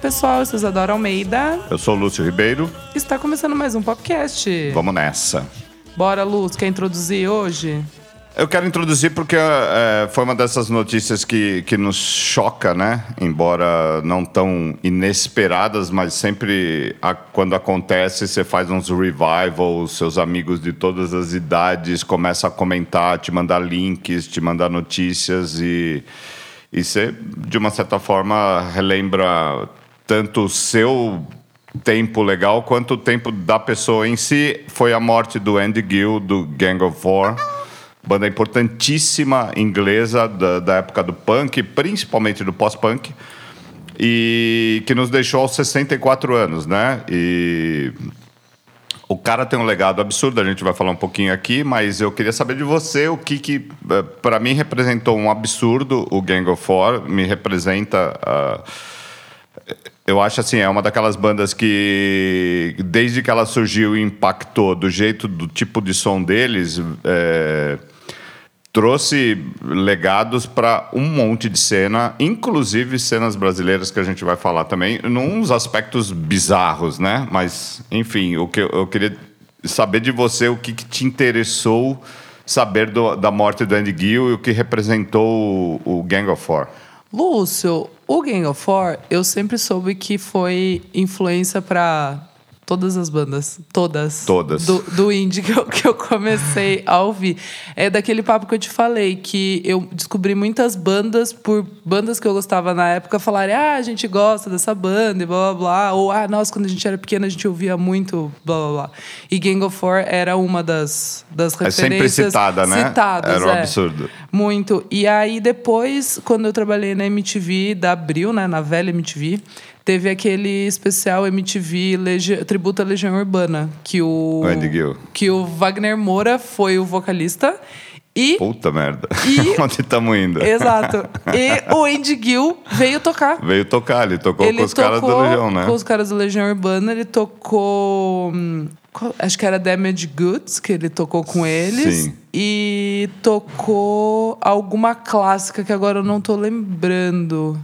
Pessoal. Eu sou Isadora Almeida. Eu sou o Lúcio Ribeiro. Está começando mais um podcast. Vamos nessa. Bora, Lúcio. Quer introduzir hoje? Eu quero introduzir porque é, foi uma dessas notícias que, que nos choca, né? Embora não tão inesperadas, mas sempre a, quando acontece, você faz uns revivals, seus amigos de todas as idades começam a comentar, te mandar links, te mandar notícias e, e você, de uma certa forma, relembra tanto o seu tempo legal quanto o tempo da pessoa em si. Foi a morte do Andy Gill, do Gang of Four banda importantíssima inglesa da, da época do punk, principalmente do pós-punk, e que nos deixou aos 64 anos, né? E o cara tem um legado absurdo, a gente vai falar um pouquinho aqui, mas eu queria saber de você o que, que eh, para mim representou um absurdo o Gang of Four, me representa. Uh, eu acho assim, é uma daquelas bandas que, desde que ela surgiu impactou do jeito, do tipo de som deles, é, trouxe legados para um monte de cena, inclusive cenas brasileiras que a gente vai falar também, nos aspectos bizarros, né? Mas, enfim, o que eu queria saber de você o que, que te interessou saber do, da morte do Andy Gill e o que representou o, o Gang of Four. Lúcio, o Gang of Four, eu sempre soube que foi influência para Todas as bandas. Todas. Todas. Do, do indie que eu, que eu comecei a ouvir. É daquele papo que eu te falei, que eu descobri muitas bandas por bandas que eu gostava na época falarem, ah, a gente gosta dessa banda e blá blá blá. Ou, ah, nossa, quando a gente era pequena a gente ouvia muito blá blá blá. E Gang of Four era uma das, das referências. É sempre citada, né? Citadas, era um é. absurdo. Muito. E aí depois, quando eu trabalhei na MTV da Abril, né, na velha MTV, teve aquele especial MTV Legi Tributo à Legião Urbana, que o, o que o Wagner Moura foi o vocalista. E, Puta merda. E, Onde estamos indo? Exato. E o Andy Gill veio tocar. Veio tocar, ele tocou ele com os caras do Legião, né? Com os caras do Legião Urbana, ele tocou. Hum, acho que era Damage Goods, que ele tocou com eles. Sim. E tocou alguma clássica que agora eu não tô lembrando.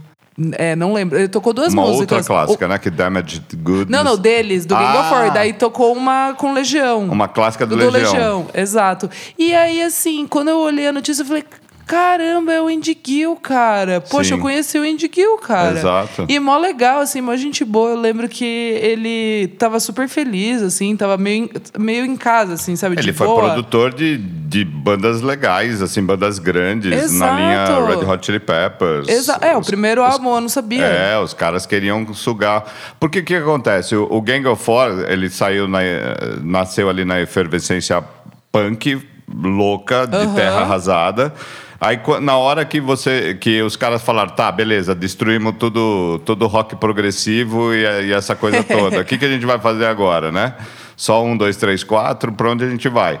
É, não lembro. Ele tocou duas uma músicas. Uma outra clássica, o... né? Que Damaged Goods. Não, não, deles, do ah. Gang of Four. Daí tocou uma com Legião. Uma clássica do, do Legião. Legião. Exato. E aí, assim, quando eu olhei a notícia, eu falei, Caramba, é o Indy Gill, cara. Poxa, Sim. eu conheci o Indy Gill, cara. Exato. E mó legal, assim, mó gente boa. Eu lembro que ele tava super feliz, assim, tava meio, meio em casa, assim, sabe? Ele foi boa. produtor de, de bandas legais, assim, bandas grandes, Exato. na linha Red Hot Chili Peppers. Exa é, os, o primeiro os, álbum, eu não sabia. É, os caras queriam sugar. Porque o que acontece? O, o Gang of Four, ele saiu, na, nasceu ali na efervescência punk louca, de terra arrasada. Aí na hora que você que os caras falaram, tá, beleza, destruímos tudo, todo rock progressivo e, e essa coisa toda. O que, que a gente vai fazer agora, né? Só um, dois, três, quatro, para onde a gente vai?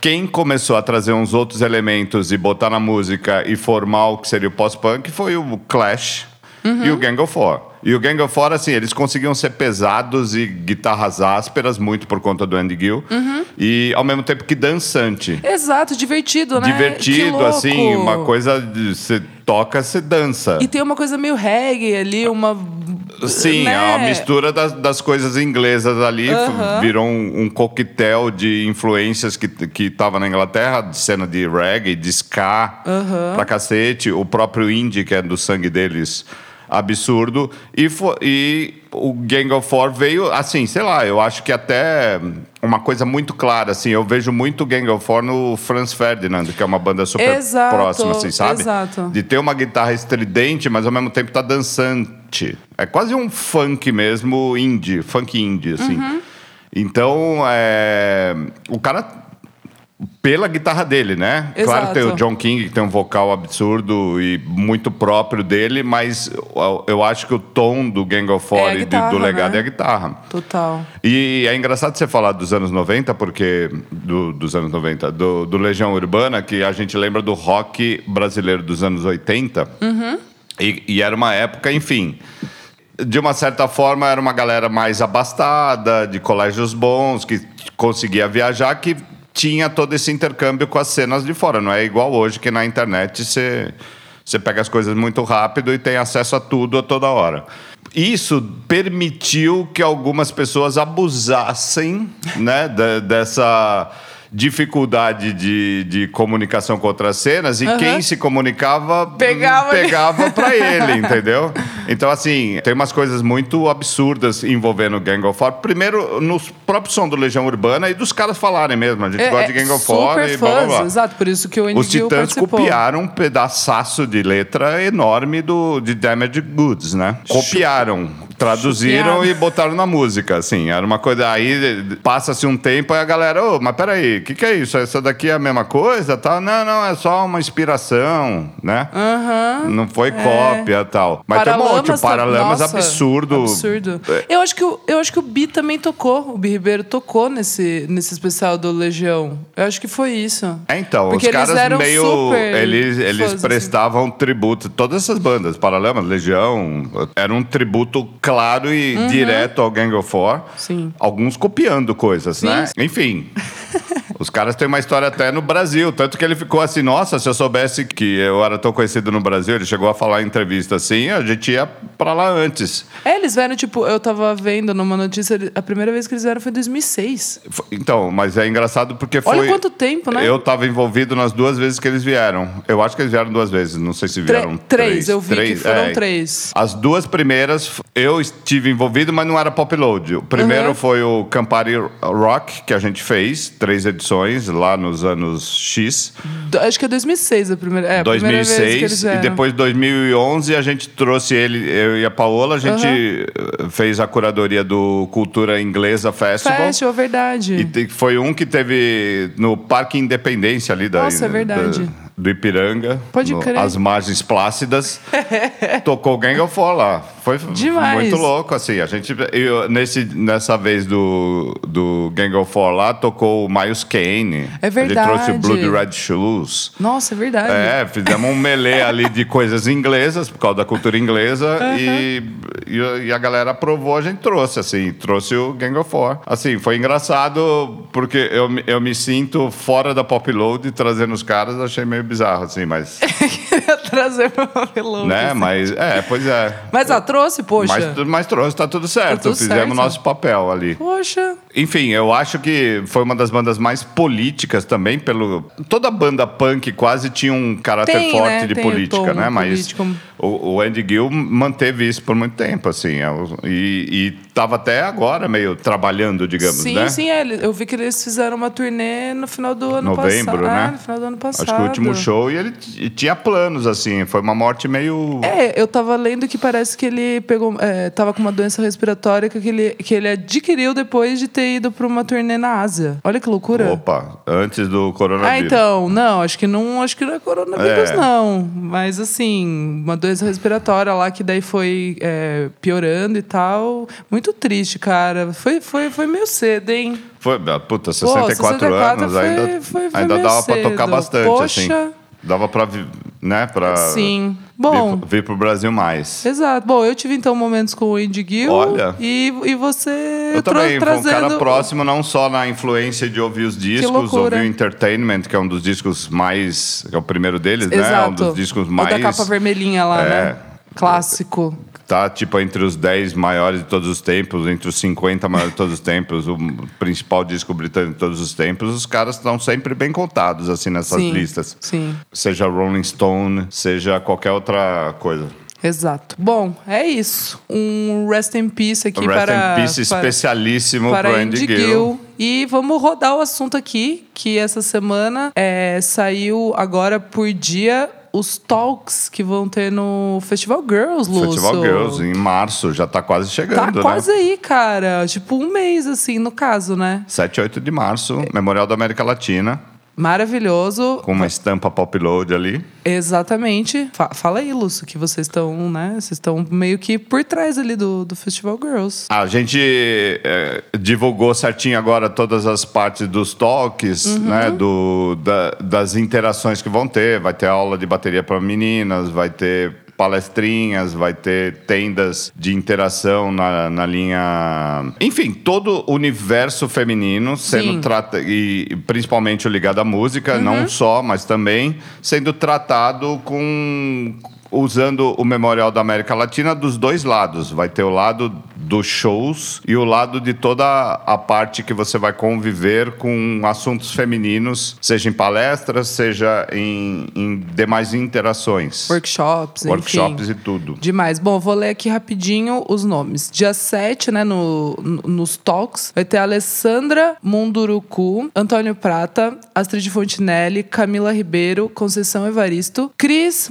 Quem começou a trazer uns outros elementos e botar na música e formar o que seria o pós-punk foi o Clash uhum. e o Gang of Four. E o Gang of Four, assim, eles conseguiam ser pesados e guitarras ásperas, muito por conta do Andy Gill. Uhum. E ao mesmo tempo que dançante. Exato, divertido, né? Divertido, assim, uma coisa. Você toca, você dança. E tem uma coisa meio reggae ali, uma. Sim, né? a mistura das, das coisas inglesas ali uhum. virou um, um, coquetel de influências que, que tava na Inglaterra, de cena de reggae, de ska, uhum. pra cacete. O próprio indie, que é do sangue deles absurdo. E, e o Gang of Four veio, assim, sei lá, eu acho que até uma coisa muito clara, assim, eu vejo muito Gang of Four no Franz Ferdinand, que é uma banda super exato, próxima, assim, sabe? Exato. De ter uma guitarra estridente, mas ao mesmo tempo tá dançante. É quase um funk mesmo, indie, funk indie, assim. Uhum. Então, é... o cara pela guitarra dele, né? Exato. Claro, tem o John King, que tem um vocal absurdo e muito próprio dele, mas eu acho que o tom do Gang of Four é e guitarra, do legado né? é a guitarra. Total. E é engraçado você falar dos anos 90, porque. Do, dos anos 90, do, do, Legião Urbana, que a gente lembra do rock brasileiro dos anos 80. Uhum. E, e era uma época, enfim de uma certa forma, era uma galera mais abastada, de colégios bons, que conseguia viajar, que tinha todo esse intercâmbio com as cenas de fora. Não é igual hoje que na internet você, você pega as coisas muito rápido e tem acesso a tudo a toda hora. isso permitiu que algumas pessoas abusassem né, da- dessa dificuldade de, de comunicação com outras cenas e Aham. quem se comunicava Pegava pegava pra ele, entendeu? Então, assim, tem umas coisas muito absurdas envolvendo Gang of Four. Primeiro, no próprio som do Legião Urbana e dos caras falarem mesmo. A gente gosta de Gang of Four e blá, blá, blá. exato, por isso que o Andy Os Titãs participou. copiaram um pedaçaço de letra enorme do, de Damaged Goods, né? Copiaram, traduziram e botaram na música, assim. Era uma coisa... Aí passa-se um tempo e a galera... Ô, mas peraí, o que, que é isso? Essa daqui é a mesma coisa? Tal? Não, não, é só uma inspiração, né? Aham. Não foi cópia e tal. Mas tem um monte. O Paralamas nossa, absurdo. Absurdo. É. Eu acho que o, eu acho que o Bi também tocou. O Bi Ribeiro tocou nesse, nesse especial do Legião. Eu acho que foi isso. É, então, Porque os caras meio. super Eles, eles assim. prestavam tributo. Todas essas bandas, Paralamas, Legião, era um tributo claro e direto ao Gang of Four. Uhum. Sim. Alguns copiando coisas, Sim. né? Enfim. Os caras têm uma história até no Brasil. Tanto que ele ficou assim, nossa, se eu soubesse que eu era tão conhecido no Brasil, ele chegou a falar em entrevista assim, a gente ia pra lá antes. É, eles vieram, tipo, eu tava vendo numa notícia, a primeira vez que eles vieram foi em 2006. F- Então, mas é engraçado porque foi. Olha quanto tempo, né? Eu tava envolvido nas duas vezes que eles vieram. Eu acho que eles vieram duas vezes, não sei se Tre- vieram três, três. eu vi Três, que foram é. três. As duas primeiras eu estive envolvido, mas não era pop load. O primeiro Uhum. foi o Campari Rock, que a gente fez, três edições lá nos anos X. Do- Acho que é 2006 a primeira, é, a primeira vez que eles 2006 e depois 2011 a gente trouxe ele, eu e a Paola, a gente eh, fez a curadoria do Cultura Inglesa Festival. Festival, verdade. E foi um que teve no Parque Independência ali da, Nossa, é verdade. da- do Ipiranga. Pode no- crer. As margens plácidas. tocou Gang of Four lá. Foi Demais. muito louco, assim. A gente, eu, nesse, nessa vez do, do Gang of Four lá, tocou o Miles Kane. É A gente trouxe o verdade. Blood Red Shoes. Nossa, é verdade. É, fizemos um melê ali de coisas inglesas, por causa da cultura inglesa, e, e, e a galera aprovou, a gente trouxe, assim, trouxe o Gang of Four. Assim, foi engraçado, porque eu, me- eu me sinto fora da pop load trazendo os caras, achei meio bizarro, assim, mas. Queria trazer meu papelão. né, assim. mas. É, pois é. Mas ah, trouxe, poxa. Mas, mas trouxe, tá tudo certo. tudo Fizemos certo. nosso papel ali. Poxa. Enfim, eu acho que foi uma das bandas mais políticas também, pelo. Toda banda punk quase tinha um caráter Tem, forte né? de Tem política, né? Mas o, o Andy Gill manteve isso por muito tempo, assim. é E, e tava até agora meio trabalhando, digamos, sim, né? sim, é, ele- eu vi que eles fizeram uma turnê no final do ano Novembro, passado. né? Ah, no final do ano passado. Acho que o último show e ele tinha planos, assim. Foi uma morte meio. É, eu tava lendo que parece que ele pegou, é, tava com uma doença respiratória que ele, que ele adquiriu depois de ter ido pra uma turnê na Ásia. Olha que loucura. Opa, antes do Ah, coronavírus. então, não, acho que não, acho que não é coronavírus, É. não. Mas assim, uma doença respiratória lá que daí foi é, piorando e tal. Muito triste, cara. Foi, foi, foi meio cedo, hein? Foi, ah, puta, 64, 64 anos, foi- ainda, foi- foi ainda dava pra tocar bastante, Poxa. assim. Dava pra, né, pra Sim. vir, Bom. vir pro Brasil mais. Exato. Bom, eu tive então momentos com o Andy Gill. Olha. E, e você Eu também, foi um cara trazendo- próximo não só na influência de ouvir os discos, ouvir o Entertainment, que é um dos discos mais... que é o primeiro deles, né? Exato. Um dos discos O mais... da capa vermelhinha lá, É. né? Clássico. Tá, tipo, entre os 10 maiores de todos os tempos, entre os 50 maiores de todos os tempos, o principal disco britânico de todos os tempos, os caras estão sempre bem contados, assim, nessas Sim. listas. Sim. Seja Rolling Stone, seja qualquer outra coisa. Exato. Bom, é isso. Um rest in peace aqui Rest para, in Peace para, especialíssimo para pro Andy Andy Gill. Gill. E vamos rodar o assunto aqui, que essa semana é, saiu agora por dia os talks que vão ter no Festival Girls, Lúcio. Festival Girls, em março, já tá quase Tá chegando, quase né? aí, cara. Tipo um mês, assim, no caso, né? 7 e 8 de março, Memorial da América Latina, Maravilhoso. com uma estampa pop load ali. Exatamente. Fa- fala aí, Lúcio, que vocês estão, né? Vocês estão meio que por trás ali do, do Festival Girls. A gente é, divulgou certinho agora todas as partes dos talks, Uhum. né? Do, da- das interações que vão ter. Vai ter aula de bateria para meninas, vai ter palestrinhas, vai ter tendas de interação na, na linha. Enfim, todo o universo feminino sendo Sim. tratado, e principalmente o ligado à música, Uhum. não só, mas também sendo tratado com usando o Memorial da América Latina dos dois lados. Vai ter o lado dos shows e o lado de toda a parte que você vai conviver com assuntos femininos, seja em palestras, seja em, em demais interações. Workshops, Workshops enfim. e tudo. Demais. Bom, vou ler aqui rapidinho os nomes. Dia 7, né, no, no- nos talks, vai ter Alessandra Munduruku, Antônio Prata, Astrid Fontinelli, Camila Ribeiro, Conceição Evaristo, Cris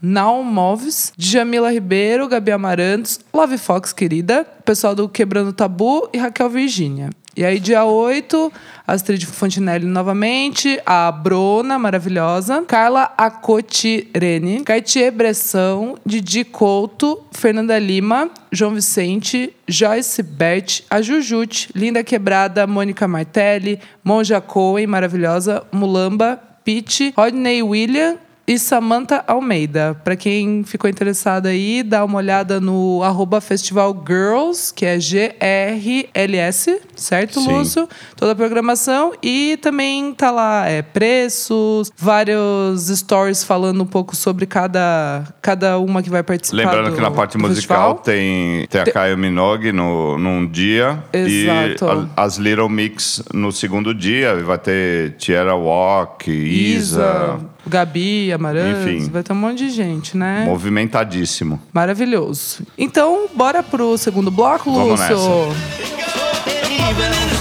Djamila Ribeiro, Gabi Amarantos, Love Fox, querida, pessoal do Quebrando Tabu e Raquel Virgínia. E aí, dia 8, Astrid Fontinelli novamente, a Brona, maravilhosa, Carla Acotirene, Cartier Bressão, Didi Couto, Fernanda Lima, João Vicente, Joyce Bert, a Jujute, Linda Quebrada, Mônica Martelli, Monja Cohen, maravilhosa, Mulamba, Pete, Rodney William, e Samantha Almeida. Para quem ficou interessado aí, dá uma olhada no arroba Festival Girls, que é G-R-L-S, certo, Sim. Lúcio? Toda a programação. E também tá lá é, preços, vários stories falando um pouco sobre cada, cada uma que vai participar. Lembrando do- que na parte musical festival. tem, tem a Caio Minogue no, num dia Exato. e a- as Little Mix no segundo dia. Vai ter Tierra Walk, Isa, Gabi, Amarantos, Enfim. vai ter um monte de gente, né? movimentadíssimo. Maravilhoso. Então, bora pro segundo bloco, Vamos Lúcio? nessa.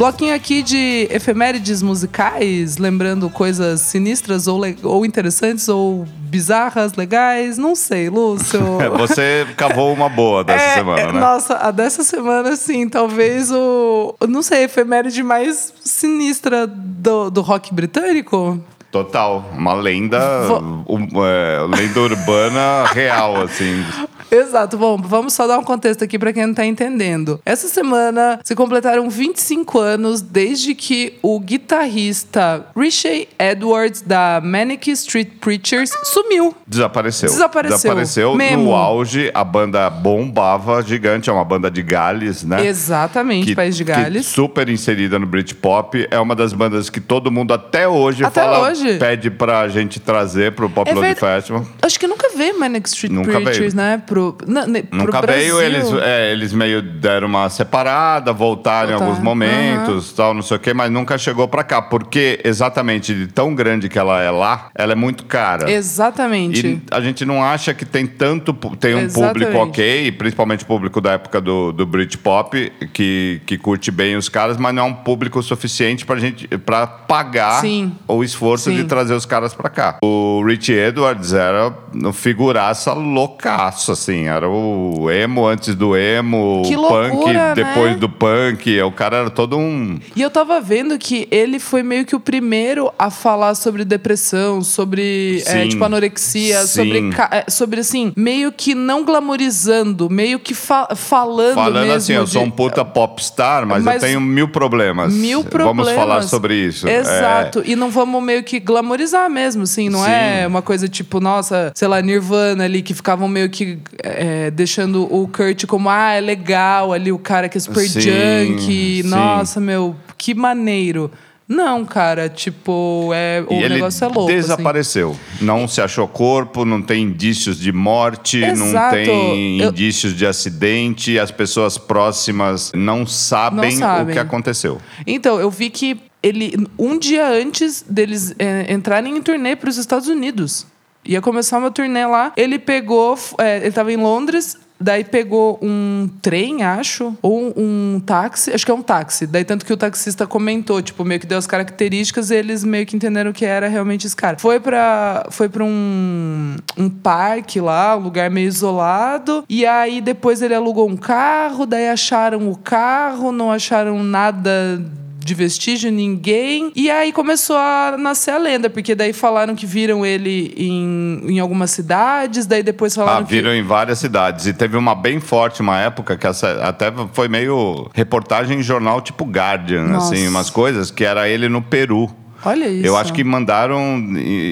Bloquinho aqui de efemérides musicais, lembrando coisas sinistras ou, ou interessantes ou bizarras, legais, não sei, Lúcio. É, Você cavou uma boa dessa É, semana, é, né? Nossa, a dessa semana, sim, talvez o. Não sei, a efeméride mais sinistra do, do rock britânico? Total. Uma lenda, Vo- um, é, lenda urbana real, assim. Exato. Bom, vamos só dar um contexto aqui para quem não tá entendendo. Essa semana se completaram 25 anos desde que o guitarrista Richie Edwards da Manic Street Preachers sumiu. Desapareceu. Desapareceu. Desapareceu. Mesmo. No auge, a banda bombava gigante. É uma banda de Gales, né? Exatamente, País de que Gales. super inserida no Britpop. É uma das bandas que todo mundo até hoje Até fala, hoje. pede pra gente trazer pro Pop É Load ver- Festival. Acho que nunca veio Manic Street Nunca Preachers, veio. né? Pro, na, ne- pro Nunca Brasil. veio, eles, é, eles meio deram uma separada, voltaram em alguns momentos, tal, não sei o quê, mas nunca chegou pra cá. Porque exatamente de tão grande que ela é lá, ela é muito cara. Exatamente. E a gente não acha que tem tanto. Tem um Exatamente. público ok, principalmente o público da época do, do Britpop, que, que curte bem os caras, mas não é um público suficiente pra gente pra pagar Sim. o esforço Sim. de trazer os caras pra cá. O Rich Edwards era figuraça loucaço, assim. Era o emo antes do emo, Que o punk loucura, depois né? do punk. O cara era todo um. E eu tava vendo que ele foi meio que o primeiro a falar sobre depressão, sobre é, tipo anorexia, Sim. sobre, é, sobre assim, meio que não glamorizando, meio que fa- falando, Falando mesmo assim, eu de- sou um puta popstar, mas, Mas eu tenho mil problemas. Mil problemas. Vamos falar sobre isso. É, Exato. E não vamos meio que glamorizar mesmo, assim. Não Sim. é uma coisa tipo, nossa, sei lá, Nirvana ali, que ficavam meio que é, deixando o Kurt como, ah, é legal ali, o cara que é super Sim, junk. sim. Nossa, meu, que maneiro. Não, cara, tipo, é, o E negócio é louco. assim. desapareceu. Não se achou corpo, não tem indícios de morte, não Exato. tem Eu- indícios de acidente, as pessoas próximas não sabem, Não sabem. o que aconteceu. Então, eu vi que ele, um dia antes deles é, entrarem em turnê para os Estados Unidos, ia começar uma turnê lá, ele pegou, é, ele estava em Londres, daí pegou um trem, acho, ou um táxi, acho que é um táxi. Daí tanto que o taxista comentou, tipo, meio que deu as características e eles meio que entenderam que era realmente esse cara. Foi para foi para um, um parque lá, um lugar meio isolado, e aí depois ele alugou um carro, daí acharam o carro, não acharam nada de vestígio, ninguém. E aí começou a nascer a lenda, porque daí falaram que viram ele em, em algumas cidades, daí depois Ah, falaram viram em várias cidades. E teve uma bem forte, uma época, que essa, até foi meio reportagem em jornal tipo Guardian, Nossa. assim, umas coisas, que era ele no Peru. que. Olha isso. Eu acho que mandaram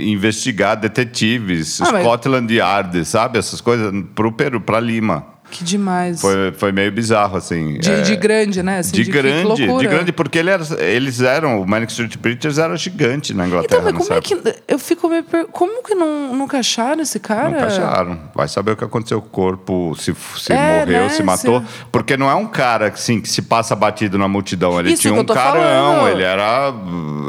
investigar detetives, Ah, Scotland Yard, sabe? Essas coisas, pro Peru, pra Lima. Que demais. Foi, foi meio bizarro, assim. De, É, de grande, né? Assim, de que grande, de grande, porque ele era- eles eram, o Manic Street Preachers era gigante na Inglaterra. Então, mas como é que. Eu fico me per... Como que não, nunca acharam esse cara? Nunca acharam. Vai saber o que aconteceu com o corpo, se, se É, morreu, né? se matou. Se- Porque não é um cara assim, que se passa batido na multidão. Ele Isso tinha um carão, falando. ele era,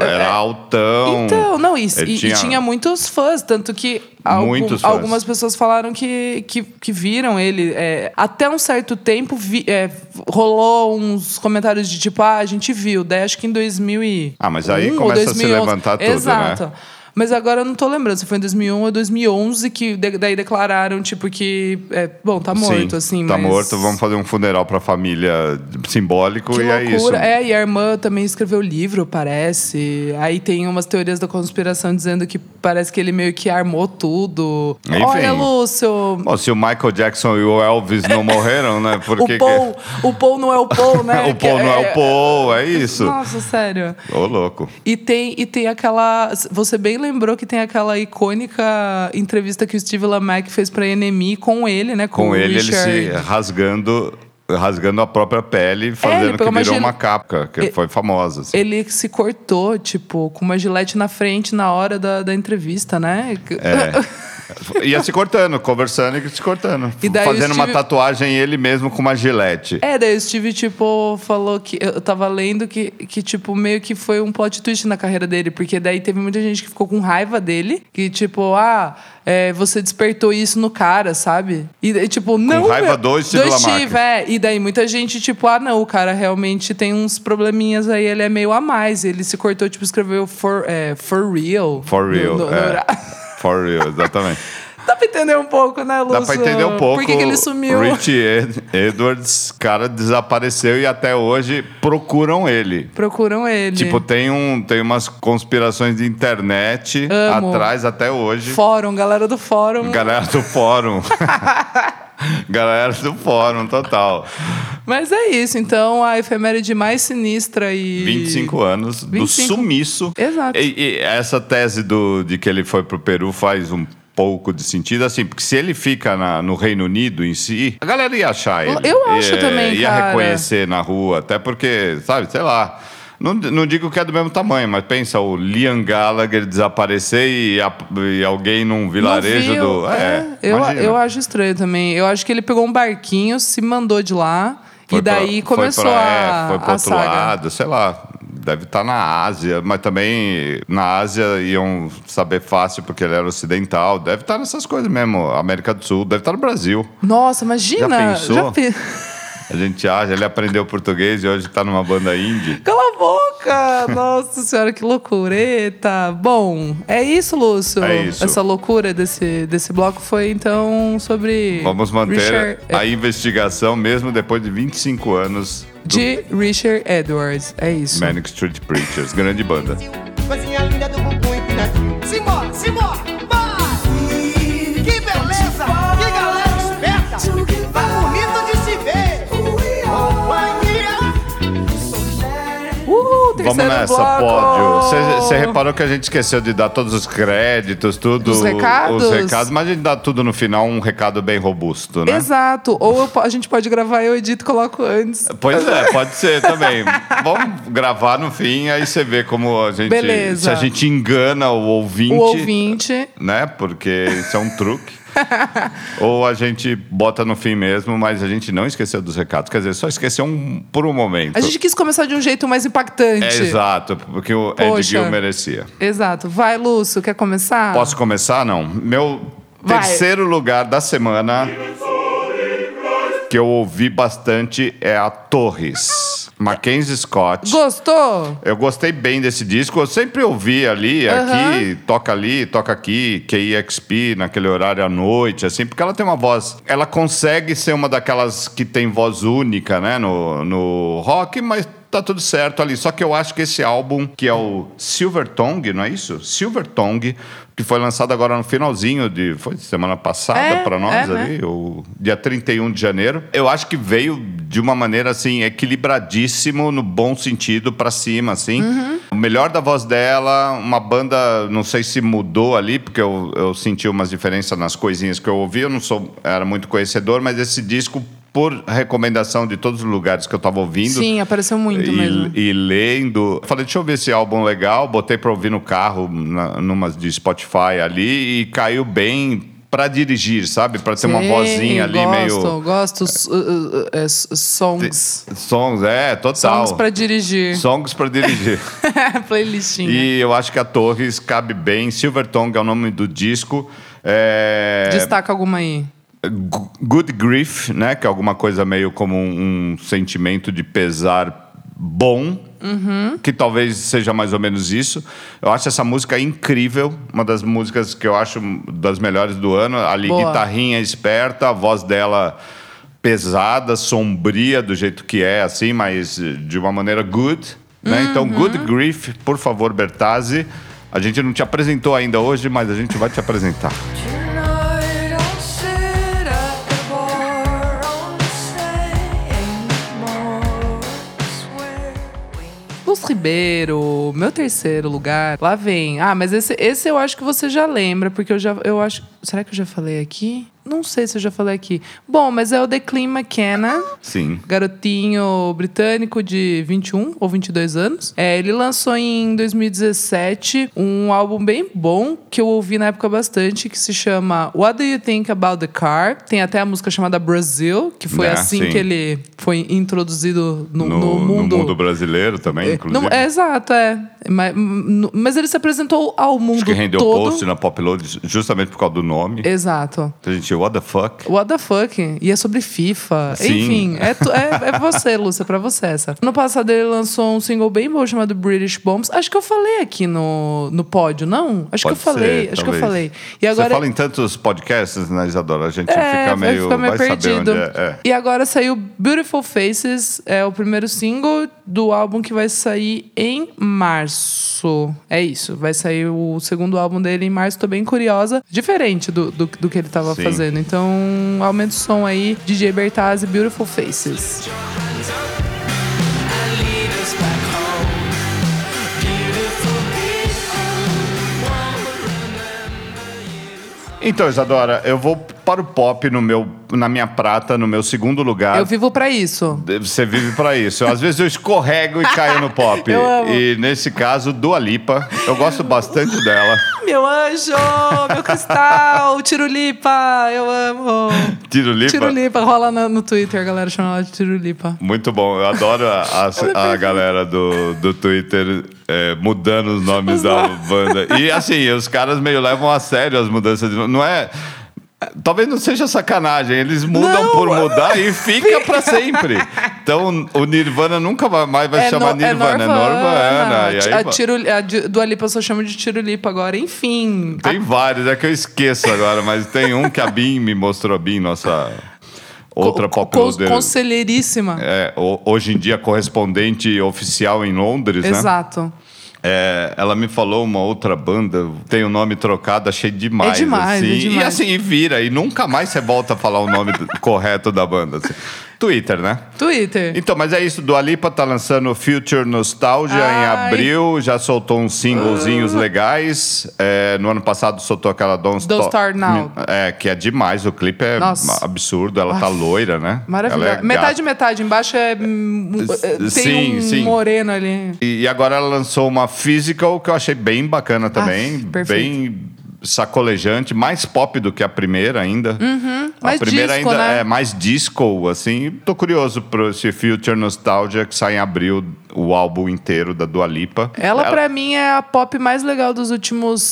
era altão. Então, não, e, Ele e- e tinha... muitos fãs, tanto que algum- fãs. algumas pessoas falaram que, que, que viram ele. é, até um certo tempo vi- é, rolou uns comentários de tipo, ah, a gente viu, daí acho que em 2000 e Ah, mas aí começa a se 2011. levantar tudo, né? Exato. Mas agora eu não tô lembrando se foi em 2001 ou 2011 que de- daí declararam, tipo, que... É, bom, tá morto, Sim, assim, Tá mas... morto, vamos fazer um funeral pra família simbólico Que e é isso. loucura. É, e a irmã também escreveu livro, parece. Aí tem umas teorias da conspiração dizendo que parece que ele meio que armou tudo. Enfim. Olha, Lúcio. Bom, se o Michael Jackson e o Elvis não morreram, né? Por O que Paul, o Paul não é o Paul, né? o Paul Que não é o Paul, é isso. Nossa, sério. Ô, louco. E tem, e tem aquela. Você bem lembrou que tem aquela icônica entrevista que o Steve Lamack fez pra NME com ele, né? Com o ele, ele Richard. se rasgando, rasgando a própria pele, É, fazendo ele que uma virou gile- uma capa, que E- foi famosa. assim. Ele se cortou, tipo, com uma gilete na frente na hora da, da entrevista, né? É. Ia se cortando, conversando e se cortando. E daí Fazendo uma Steve- tatuagem ele mesmo com uma gilete. É, daí o Steve, tipo, falou que. Eu tava lendo que, que, tipo, meio que foi um plot twist na carreira dele, porque daí teve muita gente que ficou com raiva dele, que, tipo, ah, é, você despertou isso no cara, sabe? E, daí, tipo, não. raiva meu- do Steve Lamacq. Steve, é. E daí muita gente, tipo, ah, não, o cara realmente tem uns probleminhas aí, ele é meio a mais. Ele se cortou, tipo, escreveu for, é, for real. For real. No- no- é. no- For real, exatamente. Dá pra entender um pouco, né, Lúcio? Dá pra entender um pouco. Por que, que ele sumiu? Rich Ed- Edwards, cara, desapareceu e até hoje procuram ele. Procuram ele. Tipo, tem, um, tem umas conspirações de internet Amo. atrás até hoje. Fórum, galera do fórum. Galera do fórum. Galera do fórum, total. Mas é isso, então a efeméride mais sinistra e. 25 anos do 25. sumiço. Exato. E, e essa tese do, de que ele foi pro Peru faz um pouco de sentido, assim, porque se ele fica na- no Reino Unido em si, a galera ia achar ele. Eu acho ia, também, Ia cara. reconhecer na rua, até porque, sabe, sei lá. Não, não digo que é do mesmo tamanho, mas pensa o Liam Gallagher desaparecer e, a- e alguém num vilarejo do. É, eu, imagina. eu acho estranho também. Eu acho que ele pegou um barquinho, se mandou de lá Foi e daí pra- começou foi pra, a, é, foi pro outro saga. lado, sei lá. Deve estar na Ásia, mas também na Ásia iam saber fácil porque ele era ocidental. Deve estar nessas coisas mesmo. América do Sul, deve estar no Brasil. Nossa, imagina! Já pensou? pe- A gente acha, ele aprendeu português e hoje está numa banda indie. Cala a boca! Nossa senhora, que loucura! Eita! Bom, é isso, Lúcio. É isso. Essa loucura desse, desse bloco foi, então, sobre. Vamos manter Richard, a investigação mesmo depois de 25 anos do de Richard Edwards. É isso. Manic Street Preachers. Grande banda. Vamos nessa, bloco. pódio. Você reparou que a gente esqueceu de dar todos os créditos, tudo. Os recados? Os recados, mas a gente dá tudo no final, um recado bem robusto, né? Exato. Ou eu a gente pode gravar, eu edito e coloco antes. Pois é, pode ser também. Vamos gravar no fim, aí você vê como a gente. Beleza. Se a gente engana o ouvinte. O ouvinte. Né? Porque isso é um truque. Ou a gente bota no fim mesmo, mas a gente não esqueceu dos recados. Quer dizer, só esqueceu um, por um momento. A gente quis começar de um jeito mais impactante. É exato, porque o Ed. Gill merecia. Exato. Vai, Lúcio, quer começar? Posso começar? Não. Meu Vai. terceiro lugar da semana que eu ouvi bastante é a Torres. Mackenzie Scott. Gostou? Eu gostei bem desse disco. Eu sempre ouvi ali, aqui, toca ali, toca aqui, KEXP, naquele horário à noite, assim, porque ela tem uma voz. Ela consegue ser uma daquelas que tem voz única, né, no, no rock, mas tá tudo certo ali. Só que eu acho que esse álbum, que é o Silver Tongue, não é isso? Silver Tongue, que foi lançado agora no finalzinho de. Foi semana passada É, para nós é, né? ali, o dia 31 de janeiro. Eu acho que veio de uma maneira assim, equilibradíssimo, no bom sentido, pra cima, assim. Uhum. O melhor da voz dela, uma banda, não sei se mudou ali, porque eu, eu senti umas diferenças nas coisinhas que eu ouvi. Eu não sou, era muito conhecedor, mas esse disco, por recomendação de todos os lugares que eu tava ouvindo. Sim, apareceu muito mesmo. E, e lendo. Falei, deixa eu ver esse álbum legal. Botei pra ouvir no carro, na, numas de Spotify ali, e caiu bem pra dirigir, sabe? Pra ter uma Sim, vozinha ali gosto, meio. Gosto, s- uh, uh, uh, songs. Songs, é, total. Songs pra dirigir. Songs pra dirigir. Playlistinha. e eu acho que a Torres cabe bem. Silver Tongue é o nome do disco. É... Destaca alguma aí. Good Grief, né? Que é alguma coisa meio como um, um sentimento de pesar bom. Uhum. Que talvez seja mais ou menos isso. Eu acho essa música incrível. Uma das músicas que eu acho das melhores do ano. Ali, Boa. guitarrinha esperta, a voz dela pesada, sombria, do jeito que é, assim, mas de uma maneira good. Né? Então, Uhum. Good Grief, por favor, Bertazzi. A gente não te apresentou ainda hoje, mas a gente vai te apresentar. Ribeiro, meu terceiro lugar. Lá vem. Ah, mas esse, esse eu acho que você já lembra, porque eu já. Eu acho. Será que eu já falei aqui? Não sei se eu já falei aqui. Bom, mas é o Declan McKenna. Sim. Garotinho britânico de 21 ou 22 anos. É, ele lançou em 2017 um álbum bem bom que eu ouvi na época bastante, que se chama What Do You Think About the Car? Tem até a música chamada Brazil, que foi É, assim sim. que ele foi introduzido no, No, no mundo. no mundo brasileiro também, inclusive. Não, é exato, é. Mas, mas ele se apresentou ao mundo Acho que rendeu todo. post na Popload justamente por causa do nome. Exato. A gente, what the fuck? What the fuck? E é sobre FIFA. Sim. Enfim, é, tu- é, é você, Lúcia, pra você essa. No passado ele lançou um single bem bom chamado British Bombs. Acho que eu falei aqui no, no pódio, não? Acho Pode que eu falei. ser, acho que eu talvez. falei. E agora Você fala em tantos podcasts, né, Isadora? A gente é, fica meio. fica meio vai perdido. é. é. E agora saiu Beautiful Faces, é o primeiro single do álbum que vai sair em março. É isso, vai sair o segundo álbum dele em março. Tô bem curiosa. Diferente do, do, do que ele tava Sim. fazendo. Então, aumenta o som aí. DJ Bertazzi, Beautiful Faces. Então, Isadora, eu vou para o pop no meu, na minha prata, no meu segundo lugar. Eu vivo pra isso. Você vive pra isso. Às vezes eu escorrego e caio no pop. E nesse caso, Dua Lipa. Eu gosto bastante dela. Meu anjo, meu cristal, Tirulipa, eu amo. Tiro Lipa. Tirulipa, rola no, no Twitter, a galera chama ela de Tirulipa. Muito bom. Eu adoro a, a- a galera do, do Twitter é, mudando os nomes da banda. E assim, os caras meio levam a sério as mudanças. Não é. Talvez não seja sacanagem, eles mudam Não. por mudar e fica pra sempre. Então o Nirvana nunca mais vai chamar no- Nirvana, é Norvana. Aí, a, Tiro, a Dua Lipa eu só chamo de Tirulipa agora. Enfim. Tem vários, é que eu esqueço agora, mas tem um que a Bin me mostrou, a Bin, nossa outra Co- pop co-. Conselheiríssima. É, ho- hoje em dia correspondente oficial em Londres, né? Exato. É, ela me falou uma outra banda, tem o nome trocado, achei demais. É demais, assim. é demais. E assim, e vira, e nunca mais você volta a falar o nome correto da banda. assim. Twitter, né? Twitter. Então, mas é isso, Dua Lipa tá lançando Future Nostalgia em Ai. abril, já soltou uns singlezinhos legais. É, no ano passado soltou aquela Don't, Don't Start Now. É, que é demais, o clipe é Nossa. absurdo, ela tá loira, né? Maravilhoso. É metade, metade. Embaixo é. Tem Sim, um sim. moreno ali. E, e agora ela lançou uma physical que eu achei bem bacana também. Ah, perfeito. bem sacolejante, mais pop do que a primeira ainda. a Uhum. mais primeira disco, ainda né? é mais disco, assim. Tô curioso pro esse Future Nostalgia que sai em abril, o álbum inteiro da Dua Lipa. Ela, pra mim, é a pop mais legal dos últimos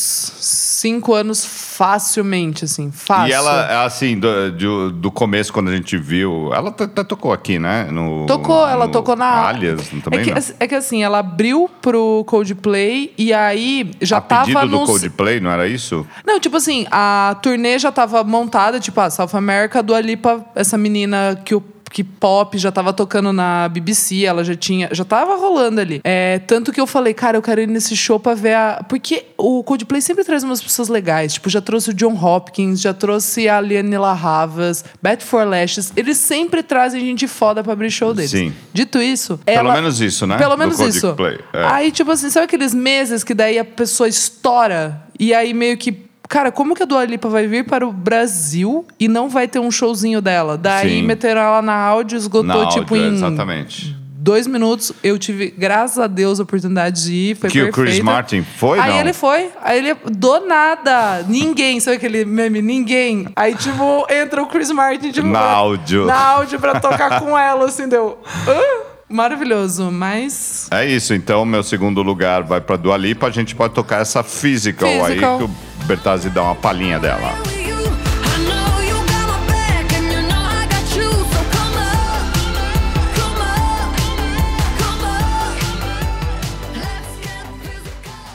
cinco anos, facilmente, assim. Fácil. E ela, assim, do, do, do começo, quando a gente viu. Ela até tocou aqui, né? No, Tocou, ela no tocou na. Alias, também é que, não. é que assim, ela abriu pro Coldplay e aí já a tava pedido do nos. Coldplay, não era isso? Não, tipo assim, a turnê já tava montada, tipo, a South America, do Lipa, essa menina que o que pop já tava tocando na BBC, ela já tinha, já tava rolando ali. É, tanto que eu falei, cara, eu quero ir nesse show pra ver a. Porque o Coldplay sempre traz umas pessoas legais. Tipo, já trouxe o John Hopkins, já trouxe a Liane Havas, Beth For Lashes. Eles sempre trazem gente foda pra abrir show deles. Sim. Dito isso. Pelo ela- menos isso, né? Pelo menos isso. É. Aí, tipo assim, sabe aqueles meses que daí a pessoa estoura e aí meio que. Cara, como que a Dua Lipa vai vir para o Brasil e não vai ter um showzinho dela? Daí Sim. meteram ela na áudio, esgotou Na tipo áudio, em exatamente. dois minutos. Eu tive, graças a Deus, a oportunidade de ir. Foi Que o perfeita. Chris Martin foi, Aí não? ele foi. Aí ele, do nada, ninguém, sabe aquele meme? Ninguém. Aí, tipo, entra o Chris Martin, tipo, Na áudio. Na áudio pra tocar com ela, assim, deu. "Hã?" Maravilhoso, mas. É isso, então meu segundo lugar vai pra Dua Lipa, a gente pode tocar essa physical, Physical. aí que o Bertazzi dá uma palhinha dela.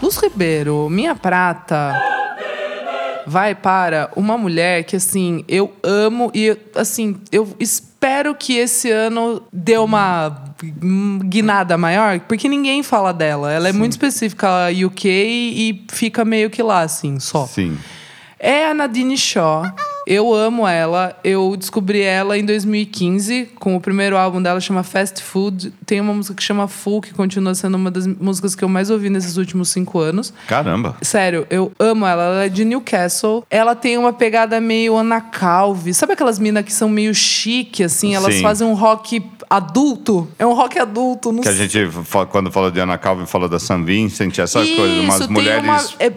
Luz Ribeiro, minha prata vai para uma mulher que, assim, eu amo e, assim, eu espero que esse ano dê uma guinada maior, porque ninguém fala dela. Ela é muito específica, ela é UK e fica meio que lá, assim, só. Sim. É a Nadine Shaw. Eu amo ela. Eu descobri ela em 2015 com o primeiro álbum dela, chama Fast Food. Tem uma música que chama Full, que continua sendo uma das músicas que eu mais ouvi nesses últimos cinco anos. Caramba. Sério, eu amo ela. Ela é de Newcastle. Ela tem uma pegada meio Ana Calvi. Sabe aquelas minas que são meio chique, assim? Elas Sim. fazem um rock adulto. É um rock adulto. Não Que a sei. gente, fa- quando falou de Ana Calvin, falou da San Vincent, essas coisas, umas mulheres... uma- é,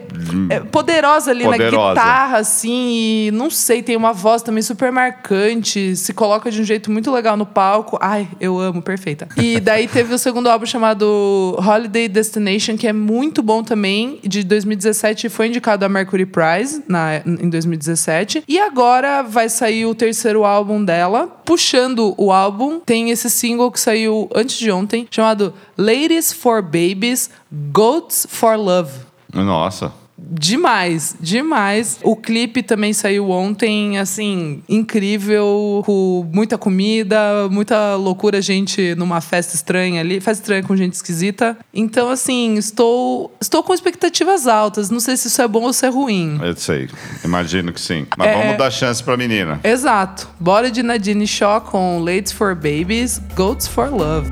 é poderosa ali Poderosa. na guitarra, assim, e não sei, tem uma voz também super marcante, se coloca de um jeito muito legal no palco. Ai, eu amo, perfeita. E daí teve o segundo álbum chamado Holiday Destination, que é muito bom também, de 2017, foi indicado a Mercury Prize na, em 2017. E agora vai sair o terceiro álbum dela. Puxando o álbum, tem esse single que saiu antes de ontem, chamado Ladies for Babies, Goats for Love. Nossa. Demais, demais. O clipe também saiu ontem, assim, incrível, com muita comida, muita loucura, gente numa festa estranha ali, festa estranha com gente esquisita. Então, assim, estou estou com expectativas altas. Não sei se isso é bom ou se é ruim. Eu sei. Imagino que sim. Mas É- vamos dar chance pra menina. Exato. Bora de Nadine Shaw com Ladies for Babies, Goats for Love.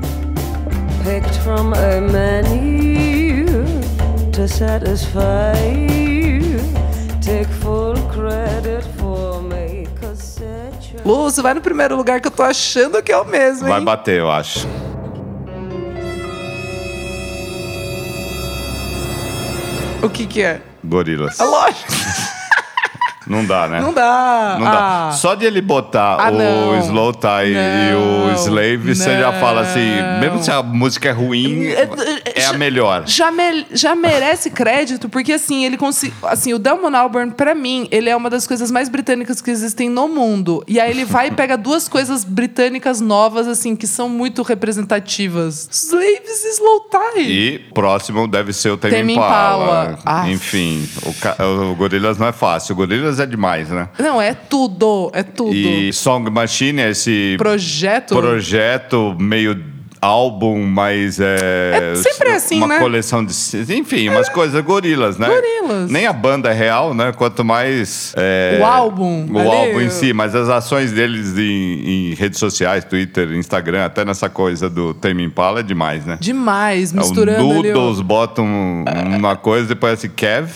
picked from a menu to satisfy. Take full credit for me, Lúcio, vai no primeiro lugar que eu tô achando que é o mesmo, Vai hein? bater, eu acho. O que que é? Gorilas. É lógico. Não dá, né? Não dá. Não dá. Ah. Só de ele botar Ah, o não. Slow Tie e Não. o Slave, você já fala assim, Não. mesmo se a música é ruim, é a melhor. Já, me- já merece crédito, porque assim, ele conseguiu. Assim, o Damon Albarn, pra mim, ele é uma das coisas mais britânicas que existem no mundo. E aí ele vai e pega duas coisas britânicas novas, assim, que são muito representativas: Slaves e Slow Tie. E próximo deve ser o Tame Impala. Impala. Ah. Enfim, o, o Gorillaz não é fácil. O Gorillaz é demais, né? Não, é tudo, é tudo. E Song Machine é esse Projeto. projeto meio álbum, mas é, É sempre assim, uma né? coleção de, enfim, umas coisas gorilas, né? Gorilas. Nem a banda é real, né? Quanto mais é, O álbum o ali. álbum em si, mas as ações deles em, em redes sociais, Twitter, Instagram, até nessa coisa do Tame Impala é demais, né? Demais, É o misturando ali. o- Noodles botam uma coisa depois assim Kev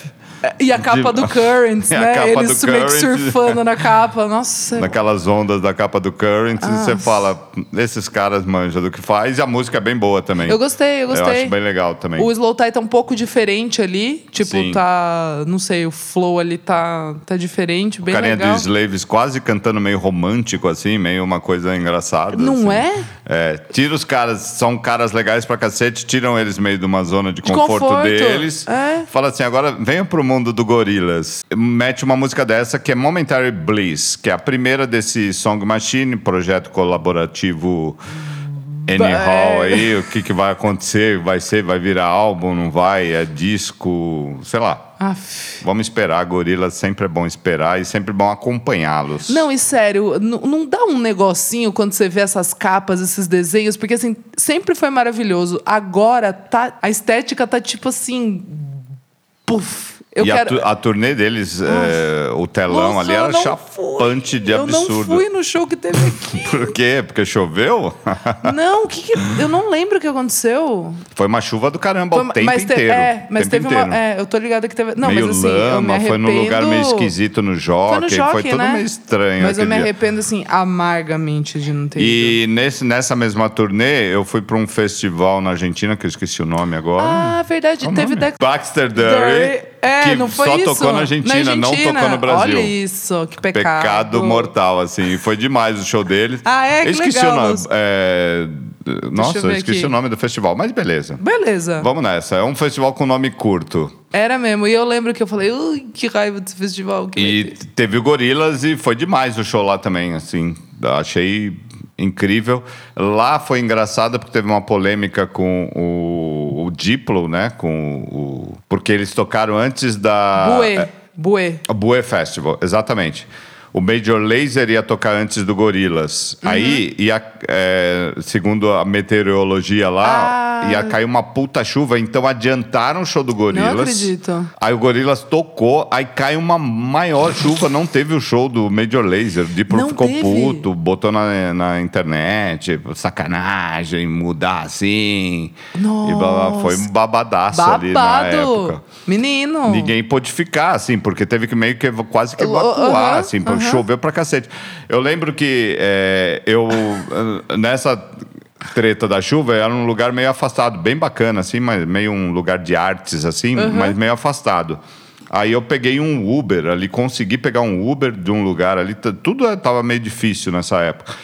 E a capa de- do Currents, né? capa Eles do meio que Currents. surfando na capa. Nossa. naquelas ondas da capa do Current, e você fala, esses caras manjam do que faz, e a música é bem boa também. Eu gostei, eu gostei. acho bem legal também. O Slow Tie tá um pouco diferente ali. Tipo, Sim. tá. Não sei, o flow ali tá, tá diferente, bem Carinha legal. de Slaves quase cantando meio romântico, assim, meio uma coisa engraçada. Não assim. é? É, tira os caras, são caras legais pra cacete, tiram eles meio de uma zona de De conforto, conforto, deles. é. Fala assim, agora venha pro mundo do Gorillaz. Mete uma música dessa que é Momentary Bliss, que é a primeira desse Song Machine, projeto colaborativo Anyhow É. aí, o que, que vai acontecer? Vai ser, vai virar álbum, não vai? É disco, sei lá. Aff. Vamos esperar. Gorilas sempre é bom esperar e sempre é bom acompanhá-los. Não, e sério, não dá um negocinho quando você vê essas capas, esses desenhos, porque assim, sempre foi maravilhoso. Agora tá, a estética tá tipo assim. Puf. Eu e quero. a, tu- a turnê deles, é, o telão Nossa, ali era eu não chapante fui. de Eu não absurdo. fui no show que teve aqui. Por quê? Porque choveu? não, que, que- Eu não lembro o que aconteceu. Foi uma chuva do caramba Foi- o tempo mas te- inteiro. É, mas tempo teve inteiro. uma. É, eu tô ligada que teve. Não, meio mas assim, eu me lama, foi num lugar meio esquisito no Foi jockey, no foi, jockey, tudo né? meio estranho. Mas eu me dia. arrependo, assim, amargamente de não ter ido. E nesse, nessa mesma turnê, eu fui para um festival na Argentina, que eu esqueci o nome agora. Ah, verdade. Qual teve? Dex... Baxter Dury, Dury. É, que não foi só isso? tocou na Argentina, não tocou no Brasil. Olha isso, que pecado. Pecado mortal, assim. Foi demais o show deles. Ah, é? Eu Que esqueci legal, o nome. É... Nossa, eu eu esqueci aqui. o nome do festival, mas beleza. Beleza. Vamos nessa. É um festival com nome curto. Era mesmo. E eu lembro que eu falei, ui, que raiva desse festival. Que E vai ter." teve o Gorilas e foi demais o show lá também, assim. Achei incrível. Lá foi engraçado porque teve uma polêmica com o, o Diplo, né? Com o, porque eles tocaram antes da... Buê. é, Buê. A Bué Festival, exatamente. O Major Lazer ia tocar antes do Gorilas. Uhum. Aí, ia, é, segundo a meteorologia lá, Ah. ia cair uma puta chuva, então adiantaram o show do Gorilas. Não acredito. Aí o Gorilas tocou, aí cai uma maior chuva, não teve o show do Major Lazer. O Diplo Não ficou teve? puto, botou na, na internet, sacanagem, mudar assim. E blá, blá. Foi um babadaço ali na época. Babado. Menino. Ninguém pôde ficar, assim, porque teve que meio que quase que evacuar, aham, assim, porque aham. choveu pra cacete. Eu lembro que é, eu, eh, nessa treta da chuva, era um lugar meio afastado, bem bacana, assim, mas meio um lugar de artes, assim, mas meio afastado. Aí eu peguei um Uber ali, consegui pegar um Uber de um lugar ali, tudo eh, tava meio difícil nessa época.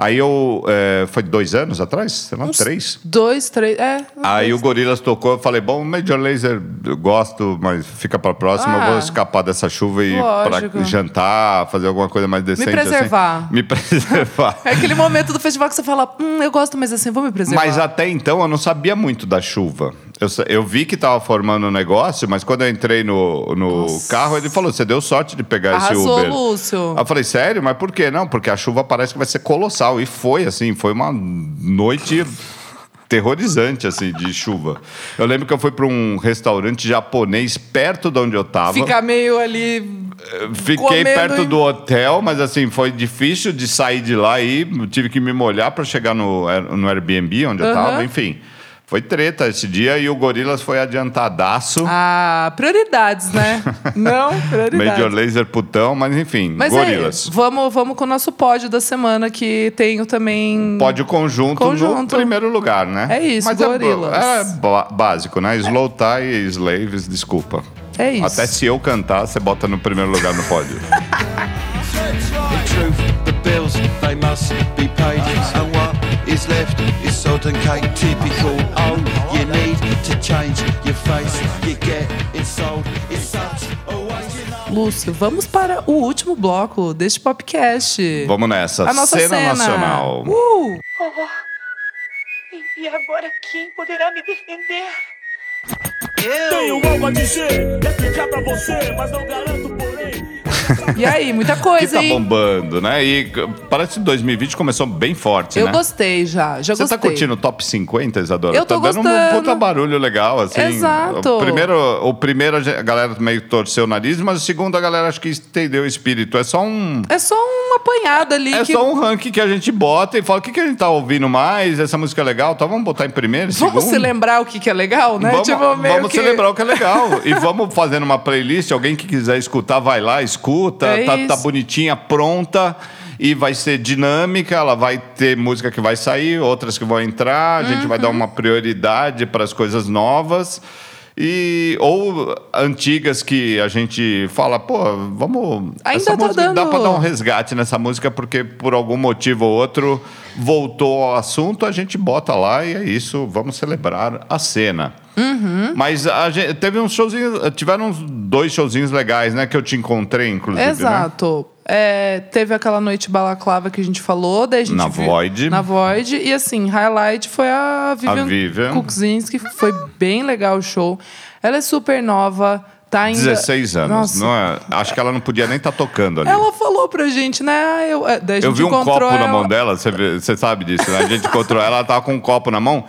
Aí eu, eh, foi dois anos atrás? Sei lá, três? Dois, três. É. Aí o Gorilas tocou, eu falei, bom, Major Laser eu gosto, mas fica pra próxima, eu Ah. vou escapar dessa chuva e Lógico. pra jantar, fazer alguma coisa mais decente. preservar. Assim. Me preservar. É aquele momento do festival que você fala, hum, eu gosto, mas assim, vou me preservar. Mas até então eu não sabia muito da chuva. Eu, eu vi que tava formando um negócio, mas quando eu entrei no, no carro, ele falou: você deu sorte de pegar esse Arrasou, Uber. Lúcio. Aí eu falei, sério? Mas por quê? Não, porque a chuva parece que vai ser colossal. E foi, assim, foi uma noite terrorizante, assim, de chuva. Eu lembro que eu fui para um restaurante japonês perto de onde eu tava. Ficar meio ali. Fiquei comendo perto em- do hotel, mas assim, foi difícil de sair de lá e tive que me molhar para chegar no, no Airbnb onde eu tava, enfim. Foi treta esse dia e o Gorilas foi adiantadaço. Ah, prioridades, né? Não, prioridades. Major Laser putão, mas enfim, Mas Gorilas. é, vamos, vamos com o nosso pódio da semana, que tenho também. Pode o conjunto, no Conjunto. primeiro lugar, né? É isso, Mas Gorillaz. É, é ba- básico, né? Slow Tie e Slaves, desculpa. É isso. Até se eu cantar, você bota no primeiro lugar no pódio. is left is cake. Typical. Oh, you need to change your face. You get insulted. It's such a waste. You know. Lúcio, vamos para o último bloco deste podcast. Vamos nessa. A nossa cena, cena. nacional. Uh! E agora quem poderá me defender? Tenho algo a dizer, explicar pra você, mas não garanto, porém. E aí, muita Que coisa, tá hein? bombando, né? E parece que 2020 começou bem forte, Eu né? gostei já, já Você gostei. tá curtindo o top 50, Isadora? Eu tô tá dando um puta barulho legal, assim. Exato. O primeiro, o primeiro a galera meio torceu o nariz, mas o segundo a galera acho que entendeu o espírito. É só um... É só um apanhado ali. É que... só um ranking que a gente bota e fala o que, que a gente tá ouvindo mais, essa música é legal, então vamos botar em primeiro, em Vamos segundo. se lembrar o que, que é legal, né? Vamos, Tipo, vamos que... celebrar o que é legal. e vamos fazendo uma playlist. Alguém que quiser escutar, vai lá, escuta. É tá, tá bonitinha, pronta. E vai ser dinâmica, ela vai ter música que vai sair, outras que vão entrar, a gente vai dar Uhum. uma prioridade para as coisas novas. E, ou antigas que a gente fala, pô, vamos. Ainda essa tá música dá dando- para dar um resgate nessa música, porque por algum motivo ou outro voltou ao assunto, a gente bota lá e é isso, vamos celebrar a cena. Uhum. Mas a gente, teve uns showzinhos, tiveram uns dois showzinhos legais, né? Que eu te encontrei, inclusive. Né? É, teve aquela noite balaclava que a gente falou, daí a gente Na viu- Void. Na Void. E assim, highlight foi a Vivian, A Vivian. Kuczynski, foi bem legal o show. Ela é super nova, tá ainda. 16 anos. Nossa. Não é, acho que ela não podia nem estar tocando ali. Ela falou pra gente, né? Ah, eu, é, Eu gente vi um copo na ela- mão dela, você, você sabe disso, né? A gente encontrou ela, ela tava com um copo na mão.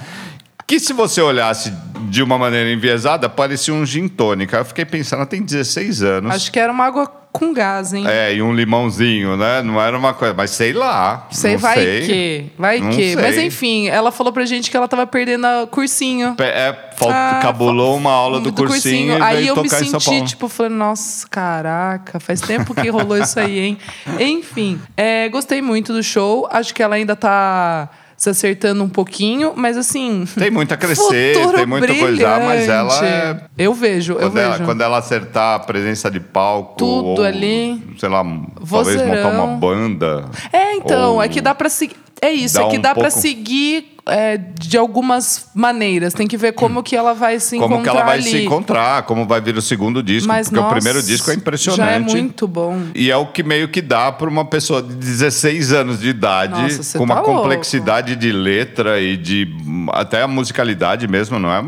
Que se você olhasse de uma maneira enviesada, parecia um gin tônica. Eu fiquei pensando, ela tem 16 anos. Acho que era uma água com gás, hein? É, e um limãozinho, né? Não era uma coisa. Mas sei lá. Sei, vai sei. que. Vai Não que. Mas sei. enfim, ela falou pra gente que ela tava perdendo o cursinho. Pe- É, Ah, cabulou uma aula do, cursinho, e Aí eu me senti, tipo, falei, nossa, caraca, faz tempo que rolou isso aí, hein? Enfim, é, gostei muito do show. Acho que ela ainda tá se acertando um pouquinho, mas assim. Tem muito a crescer, tem muito a coisar, mas ela brilhante. é Eu vejo, eu Quando ela, vejo. quando ela acertar a presença de palco. Tudo ou, ali. Sei lá, talvez montar uma banda. É, então, ou- é que dá pra seguir. É isso, Dá é que um dá pra pouco- seguir é, de algumas maneiras. Tem que ver como que ela vai se Como que encontrar ela vai ali. se encontrar, como vai vir o segundo disco. Mas, porque nossa, o primeiro disco é impressionante. Já é muito bom. E é o que meio que dá para uma pessoa de 16 anos de idade, Nossa, com uma tá louco. complexidade de letra e de até a musicalidade mesmo, não é?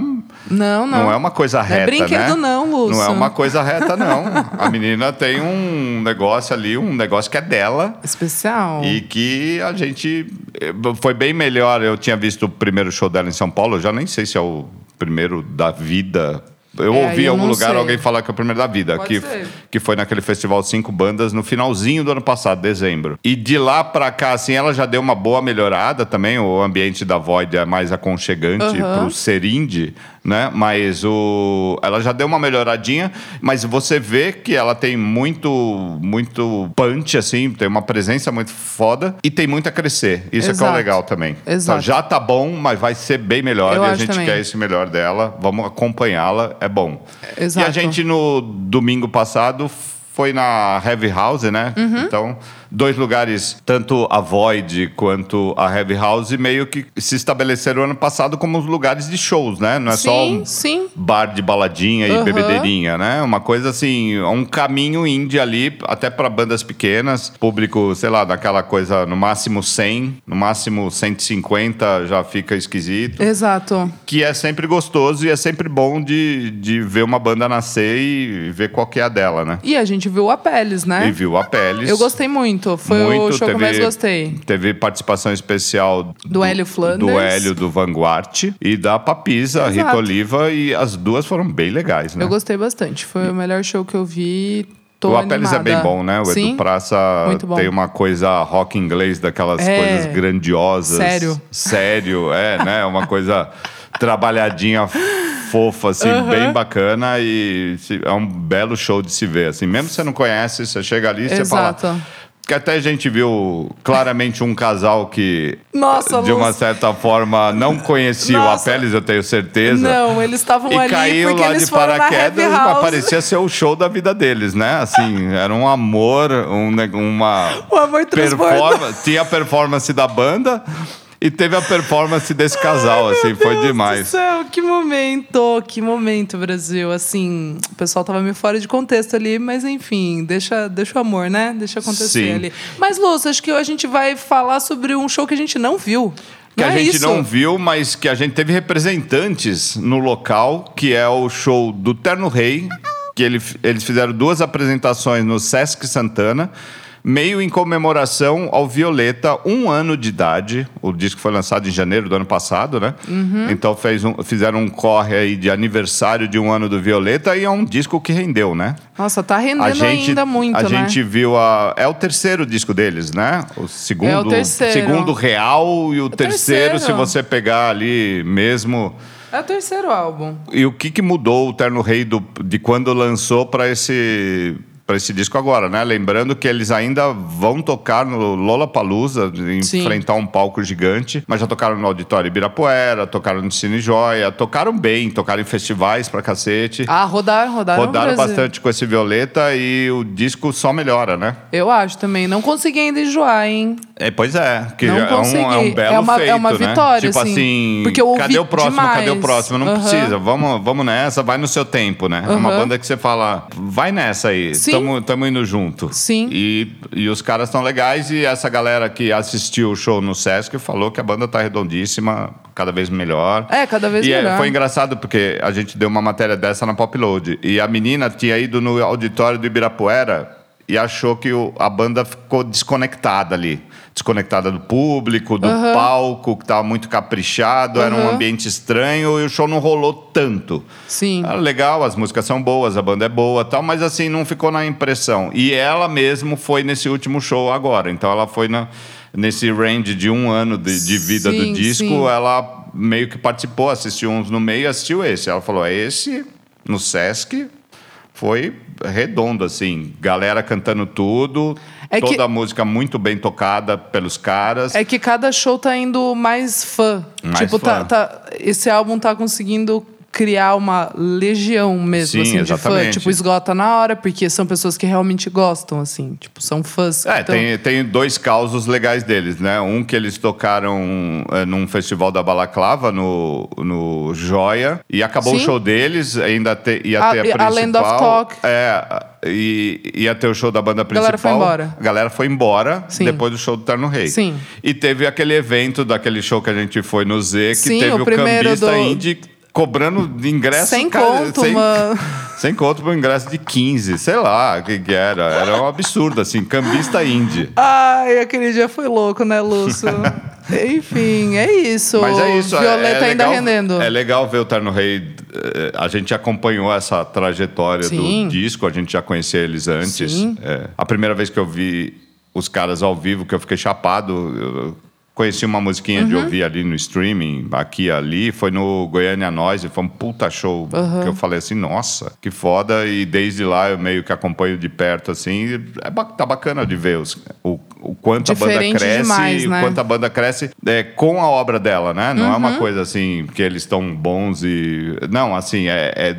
Não, não. Não é uma coisa Não é reta, brinquedo né? não, Lúcio. Não é uma coisa reta, não. A menina tem um negócio ali, um negócio que é dela. Especial. E que a gente. eh, Foi bem melhor. Eu tinha visto o primeiro show dela em São Paulo, eu já nem sei se é o primeiro da vida. Eu É, ouvi em algum lugar sei. alguém falar que é o primeiro da vida, Pode que, ser. que foi naquele festival Cinco Bandas no finalzinho do ano passado, dezembro. E de lá pra cá, assim, ela já deu uma boa melhorada também. O ambiente da Void é mais aconchegante Aham. pro ser indie, né? Mas o, ela já deu uma melhoradinha, mas você vê que ela tem muito, muito punch, assim, tem uma presença muito foda e tem muito a crescer. Isso é que é o Exato. legal também. Exato. Então, já tá bom, mas vai ser bem melhor Eu e a gente também. quer esse melhor dela. Vamos acompanhá-la, é bom. Exato. E a gente no domingo passado foi na Heavy House, né? Uhum. Então, dois lugares, tanto a Void quanto a Heavy House, meio que se estabeleceram ano passado como os lugares de shows, né? Não é só sim, um sim. bar de baladinha e Aham. bebedeirinha, né? Uma coisa assim, um caminho indie ali, até para bandas pequenas, público, sei lá, daquela coisa no máximo 100, no máximo 150 já fica esquisito. Exato. Que é sempre gostoso e é sempre bom de, de ver uma banda nascer e ver qual que é a dela, né? E a gente viu a Peles, né? E viu a Peles. Eu gostei muito. Foi o show que eu mais gostei. Teve participação especial Do Hélio Flanders. Do Hélio do Vanguard e da Papisa, a Rita Exato. Oliva, e as duas foram bem legais, né? Eu gostei bastante. Foi o melhor show que eu vi. Tô o Apeles é bem bom, né? O Sim? Edu Praça Muito tem uma coisa rock inglês, daquelas É. coisas grandiosas. Sério. Sério, é, né? Uma coisa trabalhadinha fofa, assim, bem bacana e é um belo show de se ver, assim. Mesmo se você não conhece, você chega ali e você Exato. fala... Que até a gente viu claramente um casal que, Nossa, de uma certa forma, não conhecia Nossa. o Apeles, eu tenho certeza. Não, eles estavam ali caiu porque lá eles de foram na paraquedas, Happy mas parecia ser o show da vida deles, né? Assim, era um amor, um, uma O amor performance. Tinha a performance da banda e teve a performance desse casal, assim, foi Deus demais. céu, que momento, que momento, Brasil. Assim, o pessoal tava meio fora de contexto ali, mas enfim, deixa, deixa o amor, né? Deixa acontecer Sim. ali. Mas, Lúcio, acho que a gente vai falar sobre um show que a gente não viu. Que não a é gente isso? não viu, mas que a gente teve representantes no local, que é o show do Terno Rei, que ele, eles fizeram duas apresentações no Sesc Santana, meio em comemoração ao Violeta, um ano de idade. O disco foi lançado em janeiro do ano passado, né? Uhum. Então fez um- fizeram um corre aí de aniversário de um ano do Violeta e é um disco que rendeu, né? Nossa, tá rendendo A gente, ainda muito, a né? gente viu a. É o terceiro disco deles, né? O segundo, É o terceiro. segundo real e o terceiro, terceiro. se você pegar ali mesmo. É o terceiro álbum. E o que, que mudou o Terno Rei do, de quando lançou para esse para esse disco agora, né? Lembrando que eles ainda vão tocar no Lollapalooza, Sim. enfrentar um palco gigante, mas já tocaram no Auditório Ibirapuera, tocaram no Cine Joia, tocaram bem, tocaram em festivais pra cacete. Ah, rodaram, rodaram. Rodaram bastante com esse Violeta e o disco só melhora, né? Eu acho também. Não consegui ainda enjoar, hein? É, pois é, que Não é, um, é consegui. um belo É uma- é feito, uma né? vitória, Tipo assim, assim, porque eu ouvi cadê o próximo, cadê o demais. próximo? Não Aham. precisa, vamos, vamos nessa, vai no seu tempo, né? É uma banda que você fala, vai nessa aí. Sim, tamo, tamo indo junto. Sim. E, e os caras estão legais e essa galera que assistiu o show no Sesc falou que a banda tá redondíssima, cada vez melhor. É, cada vez e é, melhor. foi engraçado porque a gente deu uma matéria dessa na Popload e a menina tinha ido no auditório do Ibirapuera e achou que o- a banda ficou desconectada ali. Desconectada do público, do palco, que tava muito caprichado, era um ambiente estranho e o show não rolou tanto. Sim. Ah, legal, as músicas são boas, a banda é boa tal, mas assim, não ficou na impressão. E ela mesmo foi nesse último show agora. Então ela foi na, nesse range de um ano de, de vida Sim, do disco, sim. ela meio que participou, assistiu uns no meio e assistiu esse. Ela falou: é esse, no Sesc, foi redondo, assim. Galera cantando tudo, É que- toda a música muito bem tocada pelos caras. É que cada show tá indo mais fã. Mais tipo, fã. Tá, tá- esse álbum tá conseguindo criar uma legião mesmo, Sim, assim, de fã. exatamente. Tipo, esgota na hora, porque são pessoas que realmente gostam, assim. Tipo, são fãs. É, Então, tem, tem dois causos legais deles, né? Um que eles tocaram é, num festival da Balaclava, no, no Joia, e acabou Sim. o show deles, ainda te- ia A- ter a e- principal. a Land of Talk. É, e ia ter o show da banda principal. galera foi embora. A galera foi embora Sim. depois do show do Terno Rei. Sim. E teve aquele evento daquele show que a gente foi no Z, que Sim, teve o o, cambista do- indie cobrando ingresso... Sem cara, conto, sem- mano. sem conto pro ingresso de 15, sei lá o que, que era. Era um absurdo, assim, cambista indie. Ai, aquele dia foi louco, né, Lúcio? Enfim, é isso. Mas é isso. é- Violeta é ainda legal, rendendo. É legal ver o Terno Rei. eh, A gente acompanhou essa trajetória Sim. do disco, a gente já conhecia eles antes. É, a primeira vez que eu vi os caras ao vivo, que eu fiquei chapado, eu conheci uma musiquinha Uhum. de ouvir ali no streaming, aqui ali, foi no Goiânia Noise, foi um puta show que eu falei assim, nossa, que foda, e desde lá eu meio que acompanho de perto, assim, é, tá bacana de ver os, o, o quanto a banda Diferente cresce, demais, o né? quanto a banda cresce é, com a obra dela, né? Não é Uhum. uma coisa assim que eles estão bons e. Não, assim, é, é,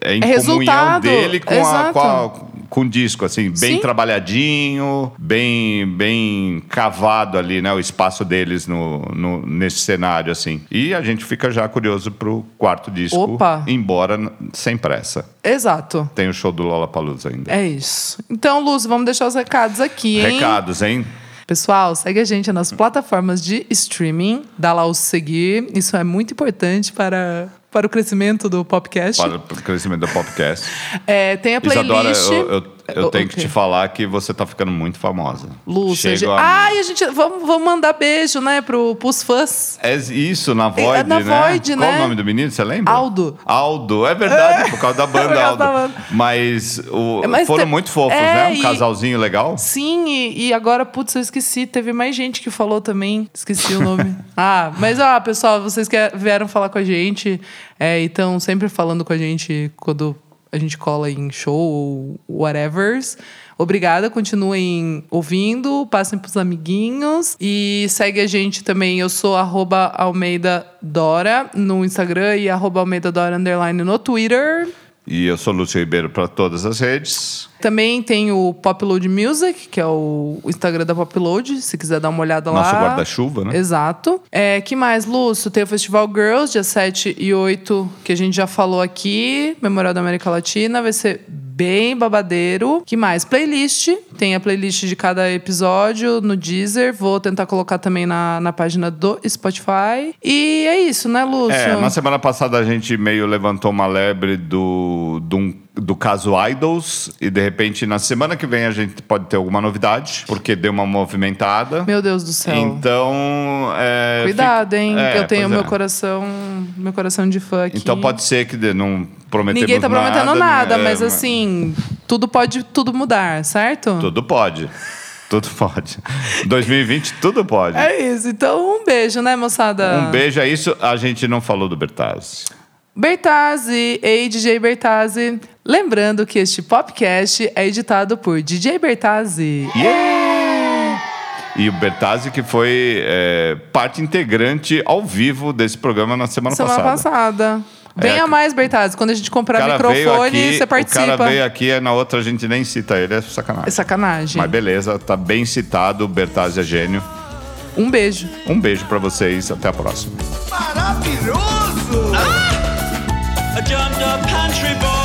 é em É comunhão dele com, a, com, a- com disco, assim, bem Sim. trabalhadinho, bem, bem cavado ali, né? O espaço deles no, no- nesse cenário, assim. E a gente fica já curioso pro quarto disco, Opa. embora sem pressa. Exato. Tem o show do Lollapalooza ainda. É isso. Então, Lúcio, vamos deixar os recados aqui, hein? Recados, hein? Pessoal, segue a gente nas plataformas de streaming, dá lá o seguir. Isso é muito importante para, para o crescimento do podcast. Para o crescimento do podcast. É, tem a playlist. Isadora, eu, eu- eu tenho que te falar que você tá ficando muito famosa. Lúcia. Gente- a- Ai, a gente. Vamos, vamos mandar beijo, né, pro, pros fãs. É isso, na Void, na né? Void, Qual né? o nome do menino, você lembra? Aldo. Aldo, é verdade, por causa da banda causa Aldo. da banda. Mas, o- Mas foram te- muito fofos, é, né? Um e- casalzinho legal. Sim, e, e agora, putz, eu esqueci. Teve mais gente que falou também. Esqueci o nome. ah, mas ó, pessoal, vocês que vieram falar com a gente é, e estão sempre falando com a gente quando a gente cola em show ou whatever. Obrigada, continuem ouvindo, passem pros amiguinhos e segue a gente também. Eu sou arroba Almeida Dora no Instagram e arroba Almeida Dora underline no Twitter. E eu sou Lúcio Ribeiro para todas as redes. Também tem o Popload Music, que é o Instagram da Popload, se quiser dar uma olhada Nosso lá. guarda-chuva, né? Exato. É, que mais, Lúcio? Tem o Festival Girls, dia 7 e 8, que a gente já falou aqui, Memorial da América Latina, vai ser bem babadeiro. Que mais? Playlist. Tem a playlist de cada episódio no Deezer. Vou tentar colocar também na, na página do Spotify. E é isso, né, Lúcio? É, na semana passada a gente meio levantou uma lebre do, do, do caso Idols. E de repente, na semana que vem, a gente pode ter alguma novidade, porque deu uma movimentada. Meu Deus do céu. Então. é, Cuidado, fica- hein? É, eu tenho meu é. coração, meu coração de fã aqui. Então pode ser que não prometemos Ninguém tá prometendo nada, né? mas assim, tudo pode tudo mudar, certo? Tudo pode. Tudo pode. 2020, tudo pode. É isso. Então, um beijo, né, moçada? Um beijo, é isso. A gente não falou do Bertazzi. Bertazzi, ei DJ Bertazzi. Lembrando que este podcast é editado por DJ Bertazzi. E o Bertazzi que foi é, parte integrante ao vivo desse programa na semana, Semana passada. passada. Venha É, mais, Bertazzi. Quando a gente O comprar microfone, aqui, você o participa. cara veio aqui, e na outra a gente nem cita ele, é sacanagem. É sacanagem. Mas beleza, tá bem citado, o Bertazzi é gênio. Um beijo. Um beijo pra vocês, até a próxima. Maravilhoso! A